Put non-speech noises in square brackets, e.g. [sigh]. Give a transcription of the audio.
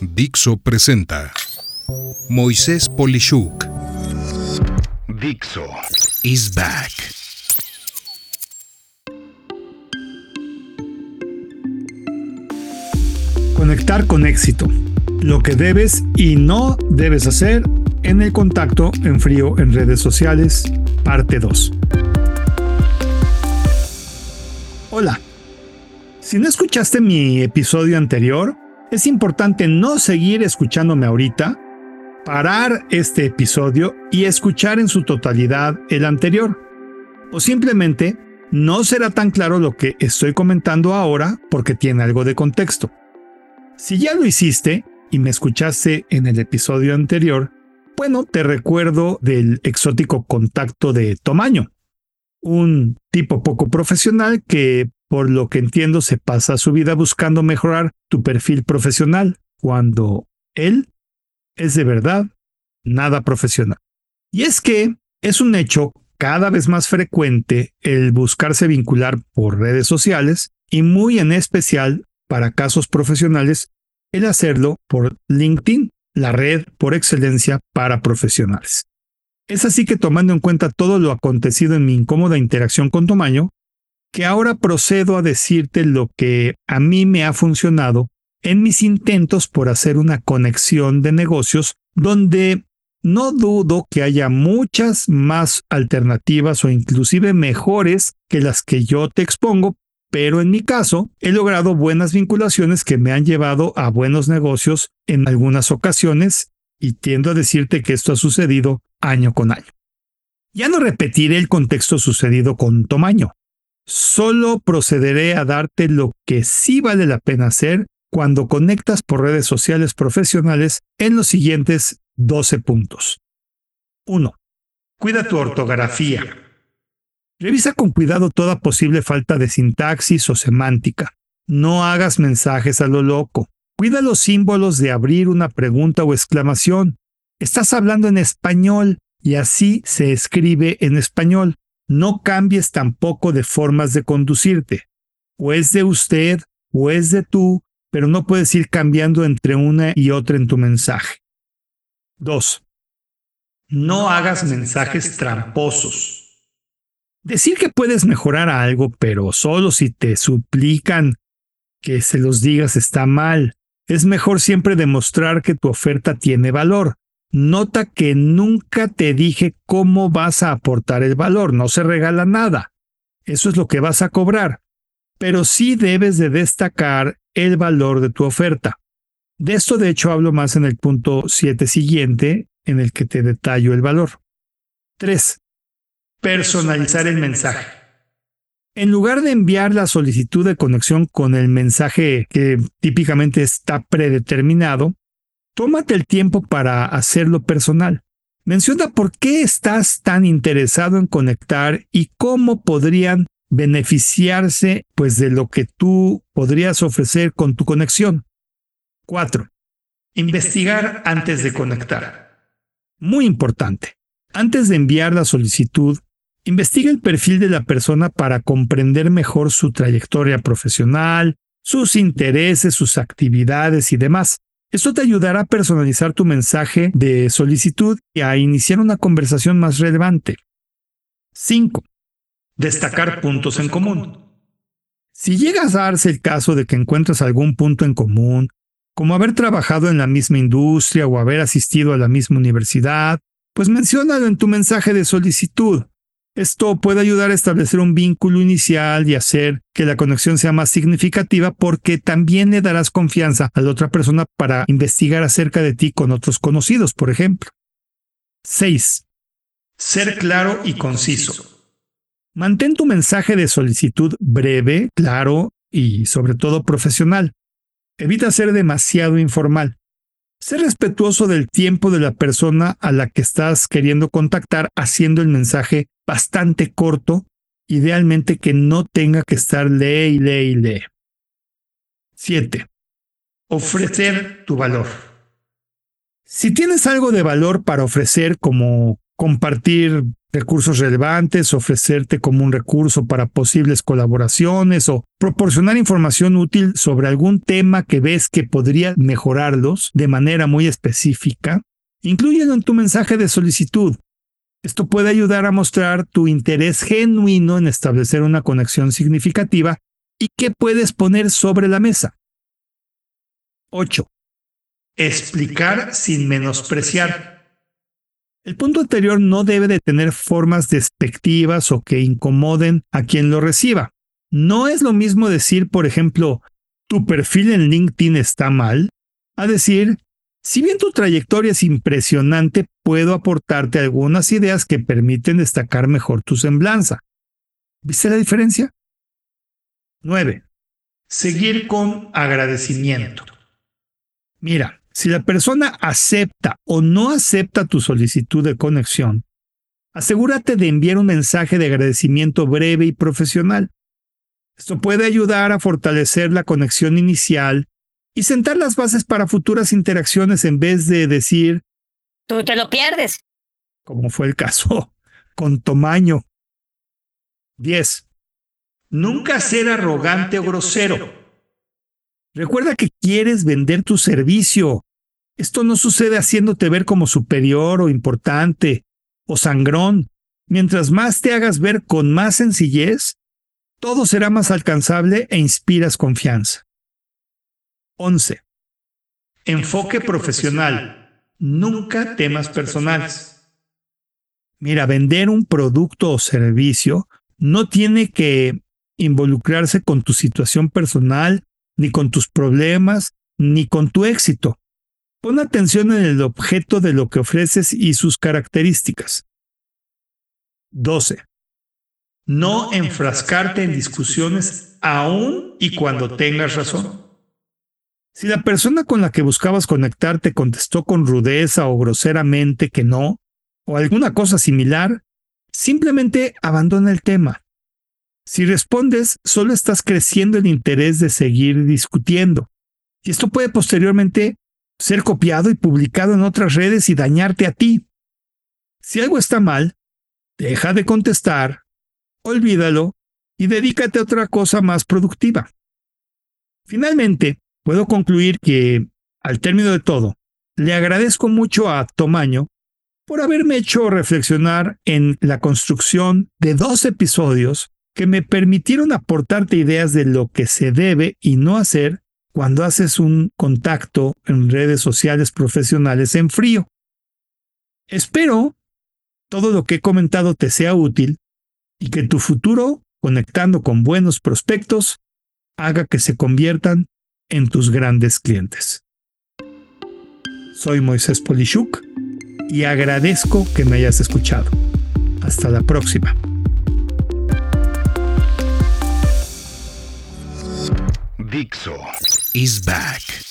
Dixo presenta Moisés Polishuk. Dixo is back. Conectar con éxito. Lo que debes y no debes hacer en el contacto en frío en redes sociales, parte 2. Hola. Si no escuchaste mi episodio anterior, es importante no seguir escuchándome ahorita, parar este episodio y escuchar en su totalidad el anterior. O simplemente no será tan claro lo que estoy comentando ahora porque tiene algo de contexto. Si ya lo hiciste y me escuchaste en el episodio anterior, bueno, te recuerdo del exótico contacto de Tomaño, un tipo poco profesional que, por lo que entiendo, se pasa su vida buscando mejorar tu perfil profesional, cuando él es de verdad nada profesional. Y es que es un hecho cada vez más frecuente el buscarse vincular por redes sociales y muy en especial para casos profesionales el hacerlo por LinkedIn, la red por excelencia para profesionales. Es así que tomando en cuenta todo lo acontecido en mi incómoda interacción con Tomaño, que ahora procedo a decirte lo que a mí me ha funcionado en mis intentos por hacer una conexión de negocios donde no dudo que haya muchas más alternativas o inclusive mejores que las que yo te expongo, pero en mi caso he logrado buenas vinculaciones que me han llevado a buenos negocios en algunas ocasiones y tiendo a decirte que esto ha sucedido año con año. Ya no repetiré el contexto sucedido con Tomaño, solo procederé a darte lo que sí vale la pena hacer cuando conectas por redes sociales profesionales en los siguientes 12 puntos. 1. Cuida tu ortografía. Revisa con cuidado toda posible falta de sintaxis o semántica. No hagas mensajes a lo loco. Cuida los símbolos de abrir una pregunta o exclamación. Estás hablando en español y así se escribe en español. No cambies tampoco de formas de conducirte. O es de usted o es de tú, pero no puedes ir cambiando entre una y otra en tu mensaje. 2. No hagas mensajes tramposos. Decir que puedes mejorar algo, pero solo si te suplican que se los digas está mal. Es mejor siempre demostrar que tu oferta tiene valor. Nota que nunca te dije cómo vas a aportar el valor, no se regala nada. Eso es lo que vas a cobrar. Pero sí debes de destacar el valor de tu oferta. De esto de hecho hablo más en el punto 7 siguiente, en el que te detallo el valor. 3. Personalizar el mensaje. En lugar de enviar la solicitud de conexión con el mensaje que típicamente está predeterminado, tómate el tiempo para hacerlo personal. Menciona por qué estás tan interesado en conectar y cómo podrían beneficiarse pues de lo que tú podrías ofrecer con tu conexión. 4. Investigar antes de conectar. Muy importante. Antes de enviar la solicitud, Investiga el perfil de la persona para comprender mejor su trayectoria profesional, sus intereses, sus actividades y demás. Esto te ayudará a personalizar tu mensaje de solicitud y a iniciar una conversación más relevante. 5. Destacar puntos en común. Si llegas a darse el caso de que encuentras algún punto en común, como haber trabajado en la misma industria o haber asistido a la misma universidad, pues menciónalo en tu mensaje de solicitud. Esto puede ayudar a establecer un vínculo inicial y hacer que la conexión sea más significativa porque también le darás confianza a la otra persona para investigar acerca de ti con otros conocidos, por ejemplo. 6. Ser claro y conciso. Mantén tu mensaje de solicitud breve, claro y sobre todo profesional. Evita ser demasiado informal. Sé respetuoso del tiempo de la persona a la que estás queriendo contactar haciendo el mensaje bastante corto, idealmente que no tenga que estar lee y lee y lee. 7. Ofrecer tu valor. Si tienes algo de valor para ofrecer como compartir recursos relevantes, ofrecerte como un recurso para posibles colaboraciones o proporcionar información útil sobre algún tema que ves que podría mejorarlos de manera muy específica, inclúyelo en tu mensaje de solicitud. Esto puede ayudar a mostrar tu interés genuino en establecer una conexión significativa y que puedes poner sobre la mesa. 8. Explicar sin menospreciar. El punto anterior no debe de tener formas despectivas o que incomoden a quien lo reciba. No es lo mismo decir, por ejemplo, tu perfil en LinkedIn está mal, a decir, si bien tu trayectoria es impresionante, puedo aportarte algunas ideas que permiten destacar mejor tu semblanza. ¿Viste la diferencia? 9. Seguir con agradecimiento. Mira, si la persona acepta o no acepta tu solicitud de conexión, asegúrate de enviar un mensaje de agradecimiento breve y profesional. Esto puede ayudar a fortalecer la conexión inicial y sentar las bases para futuras interacciones en vez de decir, tú te lo pierdes, como fue el caso [laughs] con Tomaño. 10. Nunca ser arrogante o grosero. Recuerda que quieres vender tu servicio, esto no sucede haciéndote ver como superior o importante o sangrón. Mientras más te hagas ver con más sencillez, todo será más alcanzable e inspiras confianza. 11. Enfoque profesional. Nunca temas personales. Mira, vender un producto o servicio no tiene que involucrarse con tu situación personal, ni con tus problemas, ni con tu éxito. Pon atención en el objeto de lo que ofreces y sus características. 12. No enfrascarte en discusiones aún y cuando tengas razón. Si la persona con la que buscabas conectarte contestó con rudeza o groseramente que no, o alguna cosa similar, simplemente abandona el tema. Si respondes, solo estás creciendo el interés de seguir discutiendo. Y esto puede posteriormente ser copiado y publicado en otras redes y dañarte a ti. Si algo está mal, deja de contestar, olvídalo y dedícate a otra cosa más productiva. Finalmente, puedo concluir que, al término de todo, le agradezco mucho a Tomaño por haberme hecho reflexionar en la construcción de dos episodios que me permitieron aportarte ideas de lo que se debe y no hacer cuando haces un contacto en redes sociales profesionales en frío. Espero todo lo que he comentado te sea útil y que tu futuro, conectando con buenos prospectos, haga que se conviertan en tus grandes clientes. Soy Moisés Polishuk y agradezco que me hayas escuchado. Hasta la próxima. Dixo is back.